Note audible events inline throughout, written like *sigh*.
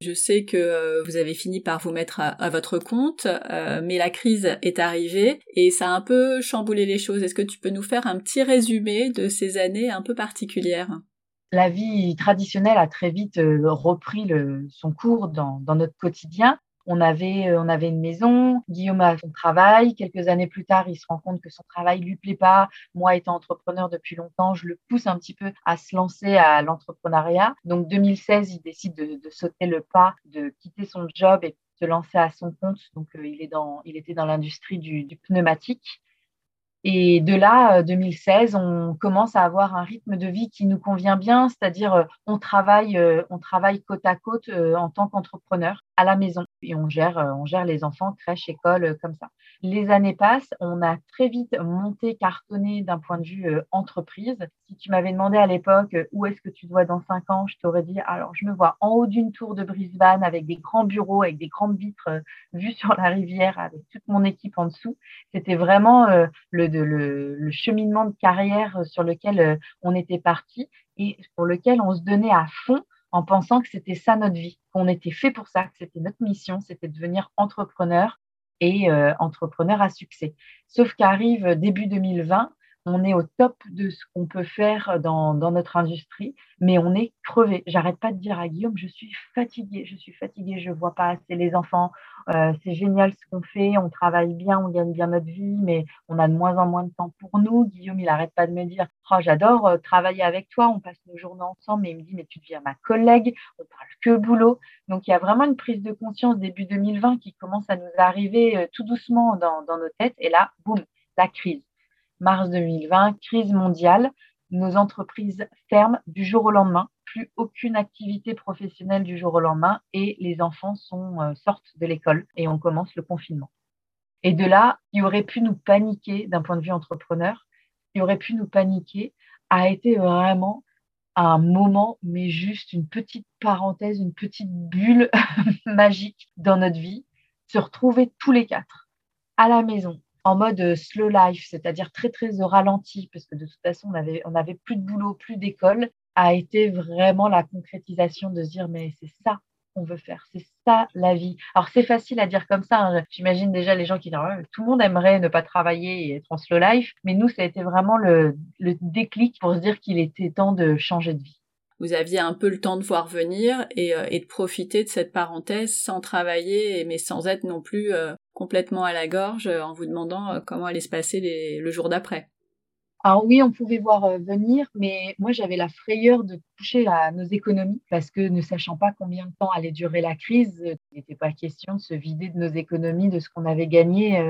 Je sais que euh, vous avez fini par vous mettre à, votre compte, euh, mais la crise est arrivée et ça a un peu chamboulé les choses. Est-ce que tu peux nous faire un petit résumé de ces années un peu particulières? La vie traditionnelle a très vite euh, repris son cours dans, notre quotidien. On avait, euh, on avait une maison, Guillaume a son travail. Quelques années plus tard, il se rend compte que son travail lui plaît pas. Moi, étant entrepreneur depuis longtemps, je le pousse un petit peu à se lancer à l'entrepreneuriat. Donc, 2016, il décide de, sauter le pas, de quitter son job et de se lancer à son compte. Donc, euh, il, était dans l'industrie du, pneumatique. Et de là, 2016, euh, on commence à avoir un rythme de vie qui nous convient bien, c'est-à-dire travaille, on travaille côte à côte en tant qu'entrepreneur à la maison et on gère, euh, on gère les enfants, crèche, école, euh, comme ça. Les années passent, on a très vite monté, cartonné d'un point de vue euh, entreprise. Si tu m'avais demandé à l'époque où est-ce que tu dois dans cinq ans, je t'aurais dit, alors je me vois en haut d'une tour de Brisbane avec des grands bureaux, avec des grandes vitres *laughs* vues sur la rivière, avec toute mon équipe en dessous. C'était vraiment le, le, le, cheminement de carrière sur lequel on était parti et pour lequel on se donnait à fond en pensant que c'était ça notre vie, qu'on était fait pour ça, que c'était notre mission, c'était de devenir entrepreneur et euh, entrepreneur à succès. Sauf qu'arrive début 2020, on est au top de ce qu'on peut faire dans, notre industrie, mais on est crevé. J'arrête pas de dire à Guillaume, je suis fatiguée, je suis fatiguée, je vois pas assez les enfants. Euh, c'est génial ce qu'on fait, on travaille bien, on gagne bien notre vie, mais on a de moins en moins de temps pour nous. Guillaume, il arrête pas de me dire, oh, j'adore euh, travailler avec toi, on passe nos journées ensemble, mais il me dit, mais tu deviens ma collègue, on parle que boulot. Donc il y a vraiment une prise de conscience début 2020 qui commence à nous arriver euh, tout doucement dans nos têtes, et là, boum, la crise mars 2020, crise mondiale, nos entreprises ferment du jour au lendemain, plus aucune activité professionnelle du jour au lendemain et les enfants sont, euh, sortent de l'école et on commence le confinement. Et de là, qui aurait pu nous paniquer d'un point de vue entrepreneur, qui aurait pu nous paniquer, a été vraiment un moment, mais juste une petite parenthèse, une petite bulle *laughs* magique dans notre vie, se retrouver tous les quatre à la maison, en mode euh, slow life, c'est-à-dire très très au ralenti, parce que de toute façon on avait on plus de boulot, plus d'école, a été vraiment la concrétisation de se dire mais c'est ça qu'on veut faire, c'est ça la vie. Alors c'est facile à dire comme ça. Hein. J'imagine déjà les gens qui disent tout le monde aimerait ne pas travailler et être en slow life, mais nous ça a été vraiment le, le déclic pour se dire qu'il était temps de changer de vie vous aviez un peu le temps de voir venir et, euh, et, de profiter de cette parenthèse sans travailler, mais sans être non plus euh, complètement à la gorge euh, en vous demandant euh, comment allait se passer le jour d'après. Alors oui, on pouvait voir euh, venir, mais moi j'avais la frayeur de toucher à nos économies parce que ne sachant pas combien de temps allait durer la crise, il n'était pas question de se vider de nos économies, de ce qu'on avait gagné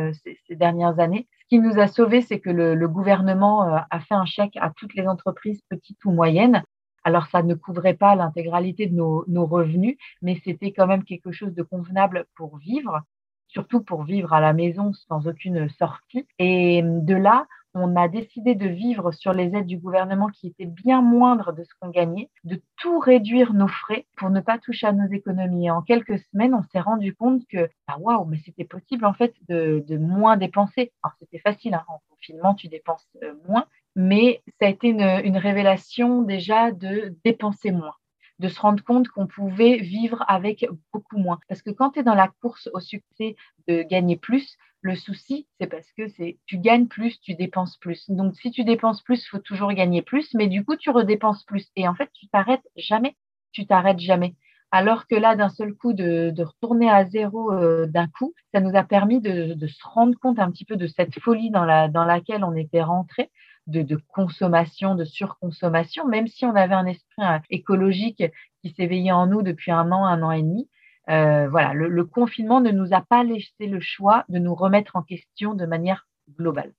ces, dernières années. Ce qui nous a sauvés, c'est que le, gouvernement a fait un chèque à toutes les entreprises, petites ou moyennes. Alors ça ne couvrait pas l'intégralité de nos revenus, mais c'était quand même quelque chose de convenable pour vivre surtout pour vivre à la maison sans aucune sortie. Et de là, on a décidé de vivre sur les aides du gouvernement qui étaient bien moindres de ce qu'on gagnait, de tout réduire nos frais pour ne pas toucher à nos économies. Et en quelques semaines, on s'est rendu compte que, ah, waouh, mais c'était possible en fait de, moins dépenser. Alors c'était facile, hein, en confinement, tu dépenses euh, moins, mais ça a été une révélation déjà de dépenser moins de se rendre compte qu'on pouvait vivre avec beaucoup moins. Parce que quand tu es dans la course au succès de gagner plus, le souci, c'est parce que c'est tu gagnes plus, tu dépenses plus. Donc si tu dépenses plus, il faut toujours gagner plus, mais du coup tu redépenses plus. Et en fait, tu t'arrêtes jamais. Tu t'arrêtes jamais. Alors que là, d'un seul coup, de, retourner à zéro euh, d'un coup, ça nous a permis de, de, se rendre compte un petit peu de cette folie dans, la, dans laquelle on était rentré de, consommation, de surconsommation, même si on avait un esprit euh, écologique qui s'éveillait en nous depuis un an, un an et demi. Euh, voilà, le, confinement ne nous a pas laissé le choix de nous remettre en question de manière globale.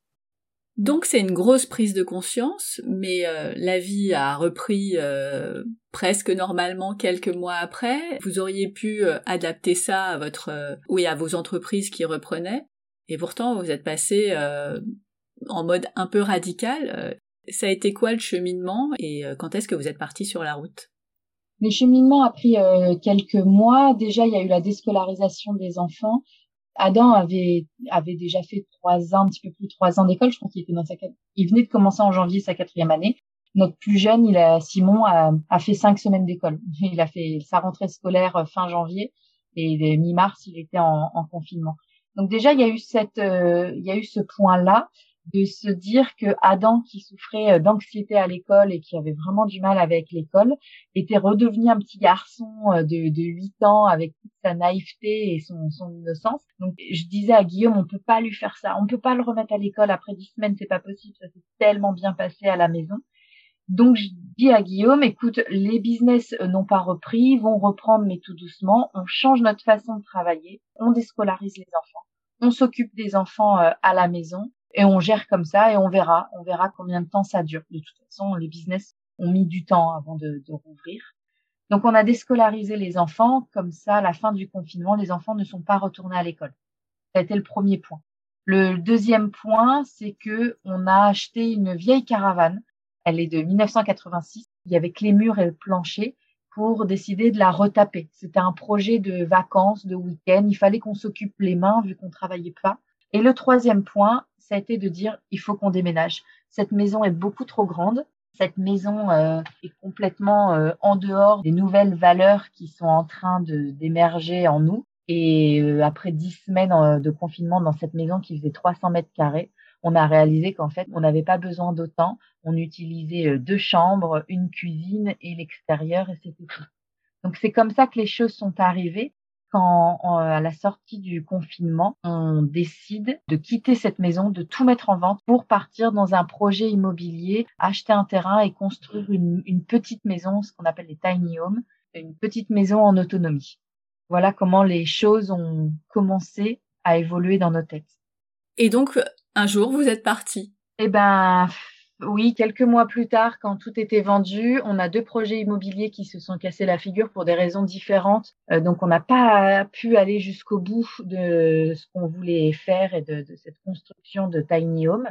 Donc c'est une grosse prise de conscience, mais euh, la vie a repris presque normalement quelques mois après. Vous auriez pu adapter ça à votre, oui, à vos entreprises qui reprenaient, et pourtant vous êtes passé en mode un peu radical. Euh, ça a été quoi le cheminement et euh, quand est-ce que vous êtes parti sur la route? Le cheminement a pris euh, quelques mois. Déjà, il y a eu la déscolarisation des enfants. Adam avait avait déjà fait trois ans, un petit peu plus de trois ans d'école. Je crois qu'il était dans sa il venait de commencer en janvier sa quatrième année. Notre plus jeune, il a, Simon, a, fait cinq semaines d'école. *laughs* Il a fait sa rentrée scolaire fin janvier et mi-mars, il était en, en, confinement. Donc déjà, il y a eu cette, il y a eu ce point-là de se dire que Adam, qui souffrait euh, d'anxiété à l'école et qui avait vraiment du mal avec l'école, était redevenu un petit garçon euh, de, de 8 ans avec toute sa naïveté et son, son innocence. Donc je disais à Guillaume, on peut pas lui faire ça, on peut pas le remettre à l'école. Après 10 semaines, c'est pas possible, ça s'est tellement bien passé à la maison. Donc je dis à Guillaume, écoute, les business euh, n'ont pas repris, vont reprendre mais tout doucement, on change notre façon de travailler, on déscolarise les enfants, on s'occupe des enfants à la maison et on gère comme ça et on verra, on verra combien de temps ça dure. De toute façon, les business ont mis du temps avant de, de rouvrir. Donc on a déscolarisé les enfants, comme ça, à la fin du confinement, les enfants ne sont pas retournés à l'école. Ça a été le premier point. Le deuxième point, c'est que on a acheté une vieille caravane. Elle est de 1986. Il y avait que les murs et le plancher pour décider de la retaper. C'était un projet de vacances, de week-end. Il fallait qu'on s'occupe les mains vu qu'on travaillait pas. Et le troisième point, ça a été de dire il faut qu'on déménage. Cette maison est beaucoup trop grande. Cette maison euh, est complètement euh, en dehors des nouvelles valeurs qui sont en train d'émerger en nous. Et euh, après dix semaines de confinement dans cette maison qui faisait 300 mètres carrés, on a réalisé qu'en fait, on n'avait pas besoin d'autant. On utilisait deux chambres, une cuisine et l'extérieur et c'était tout. Donc c'est comme ça que les choses sont arrivées quand à la sortie du confinement, on décide de quitter cette maison, de tout mettre en vente pour partir dans un projet immobilier, acheter un terrain et construire une, une petite maison, ce qu'on appelle les tiny homes, une petite maison en autonomie. Voilà comment les choses ont commencé à évoluer dans nos têtes. Et donc, un jour, vous êtes parti. Eh ben, oui, quelques mois plus tard, quand tout était vendu, on a deux projets immobiliers qui se sont cassés la figure pour des raisons différentes. Euh, donc, on n'a pas pu aller jusqu'au bout de ce qu'on voulait faire et de, cette construction de tiny home.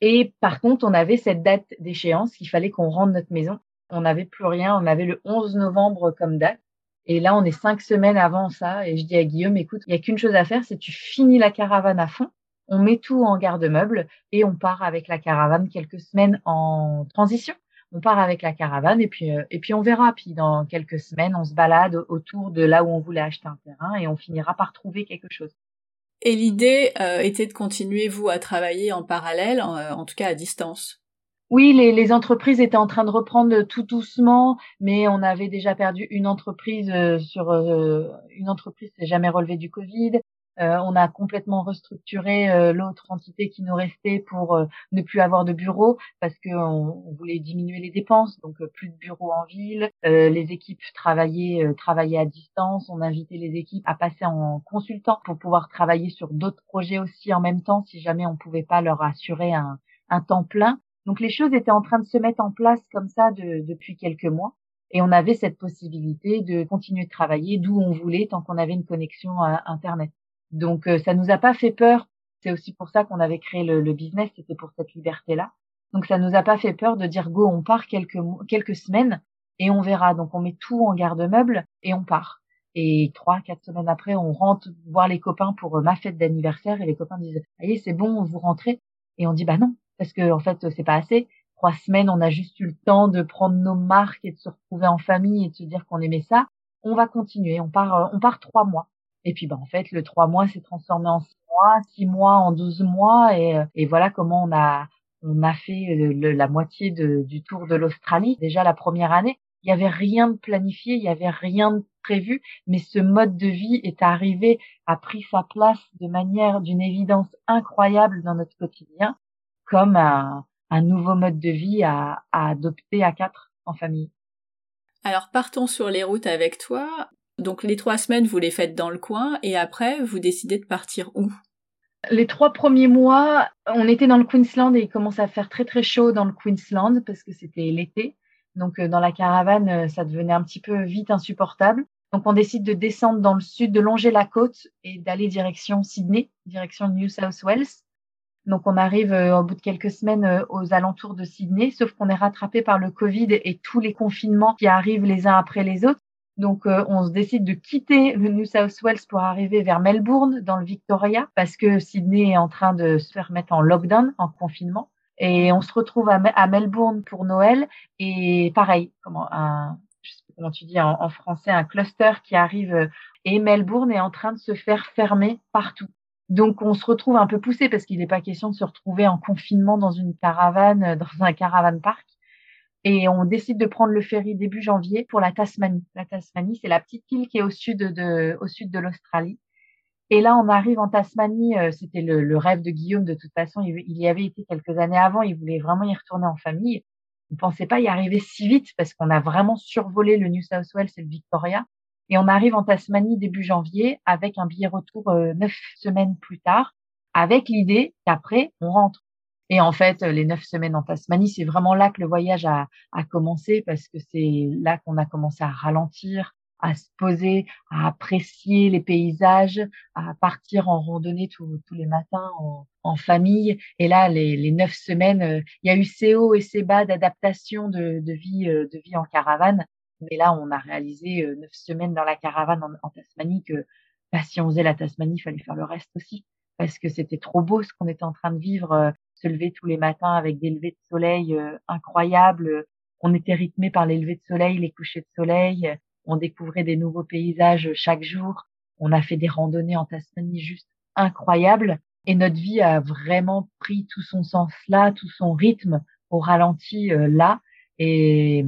Et par contre, on avait cette date d'échéance, il fallait qu'on rende notre maison. On n'avait plus rien, on avait le 11 novembre comme date. Et là, on est cinq semaines avant ça. Et je dis à Guillaume, écoute, il n'y a qu'une chose à faire, c'est tu finis la caravane à fond on met tout en garde-meuble et on part avec la caravane quelques semaines en transition. On part avec la caravane et puis euh, et puis on verra. Puis dans quelques semaines, on se balade autour de là où on voulait acheter un terrain et on finira par trouver quelque chose. Et l'idée euh, était de continuer vous à travailler en parallèle, en, euh, tout cas à distance? Oui, les, les, entreprises étaient en train de reprendre tout doucement, mais on avait déjà perdu une entreprise sur une entreprise s'est jamais relevée du Covid. Euh, on a complètement restructuré euh, l'autre entité qui nous restait pour euh, ne plus avoir de bureau parce qu'on on voulait diminuer les dépenses, donc plus de bureaux en ville. les équipes travaillaient, travaillaient à distance. On invitait les équipes à passer en consultant pour pouvoir travailler sur d'autres projets aussi en même temps si jamais on pouvait pas leur assurer un, temps plein. Donc les choses étaient en train de se mettre en place comme ça depuis quelques mois. Et on avait cette possibilité de continuer de travailler d'où on voulait tant qu'on avait une connexion Internet. Donc euh, ça nous a pas fait peur. C'est aussi pour ça qu'on avait créé le, business, c'était pour cette liberté-là. Donc ça nous a pas fait peur de dire go, on part quelques quelques semaines et on verra. Donc on met tout en garde-meuble et on part. Et trois, quatre semaines après, on rentre voir les copains pour euh, ma fête d'anniversaire et les copains disent allez c'est bon, vous rentrez. Et on dit bah non parce que en fait c'est pas assez. Trois semaines, on a juste eu le temps de prendre nos marques et de se retrouver en famille et de se dire qu'on aimait ça. On va continuer. On part, euh, on part trois mois. Et puis, bah, en fait, le trois mois s'est transformé en six mois, six mois en douze mois, et, euh, et voilà comment on a on a fait la moitié de, du tour de l'Australie. Déjà la première année, il n'y avait rien de planifié, il n'y avait rien de prévu, mais ce mode de vie est arrivé, a pris sa place de manière d'une évidence incroyable dans notre quotidien, comme un, un nouveau mode de vie à, à adopter à quatre en famille. Alors partons sur les routes avec toi. Donc les trois semaines, vous les faites dans le coin et après, vous décidez de partir où? Les trois premiers mois, on était dans le Queensland et il commençait à faire très très chaud dans le Queensland parce que c'était l'été. Donc euh, dans la caravane, euh, ça devenait un petit peu vite insupportable. Donc on décide de descendre dans le sud, de longer la côte et d'aller direction Sydney, direction New South Wales. Donc on arrive euh, au bout de quelques semaines aux alentours de Sydney, sauf qu'on est rattrapé par le Covid et tous les confinements qui arrivent les uns après les autres. Donc, euh, on se décide de quitter le New South Wales pour arriver vers Melbourne, dans le Victoria, parce que Sydney est en train de se faire mettre en lockdown, en confinement. Et on se retrouve à, Melbourne pour Noël. Et pareil, comment, un, je sais pas comment tu dis en, français, un cluster qui arrive. Euh, et Melbourne est en train de se faire fermer partout. Donc on se retrouve un peu poussé parce qu'il n'est pas question de se retrouver en confinement dans une caravane, euh, dans un caravane park. Et on décide de prendre le ferry début janvier pour la Tasmanie. La Tasmanie, c'est la petite île qui est au sud de, au sud de l'Australie. Et là, on arrive en Tasmanie. Euh, c'était le, rêve de Guillaume de toute façon. Il, y avait été quelques années avant. Il voulait vraiment y retourner en famille. On pensait pas y arriver si vite parce qu'on a vraiment survolé le New South Wales et le Victoria. Et on arrive en Tasmanie début janvier avec un billet retour euh, neuf semaines plus tard, avec l'idée qu'après on rentre. Et en fait, les neuf semaines en Tasmanie, c'est vraiment là que le voyage a, a commencé parce que c'est là qu'on a commencé à ralentir, à se poser, à apprécier les paysages, à partir en randonnée tous les matins en, famille. Et là, les, neuf semaines, euh, il y a eu ces hauts et ces bas d'adaptation de, vie, euh, de vie en caravane. Mais là, on a réalisé euh, neuf semaines dans la caravane en, Tasmanie que bah, si on faisait la Tasmanie, il fallait faire le reste aussi parce que c'était trop beau ce qu'on était en train de vivre, se lever tous les matins avec des levées de soleil incroyables. On était rythmé par les levées de soleil, les couchers de soleil on découvrait des nouveaux paysages chaque jour. On a fait des randonnées en Tasmanie juste incroyables. Et notre vie a vraiment pris tout son sens là, tout son rythme au ralenti euh, là. Et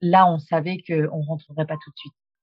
là, on savait qu'on rentrerait pas tout de suite.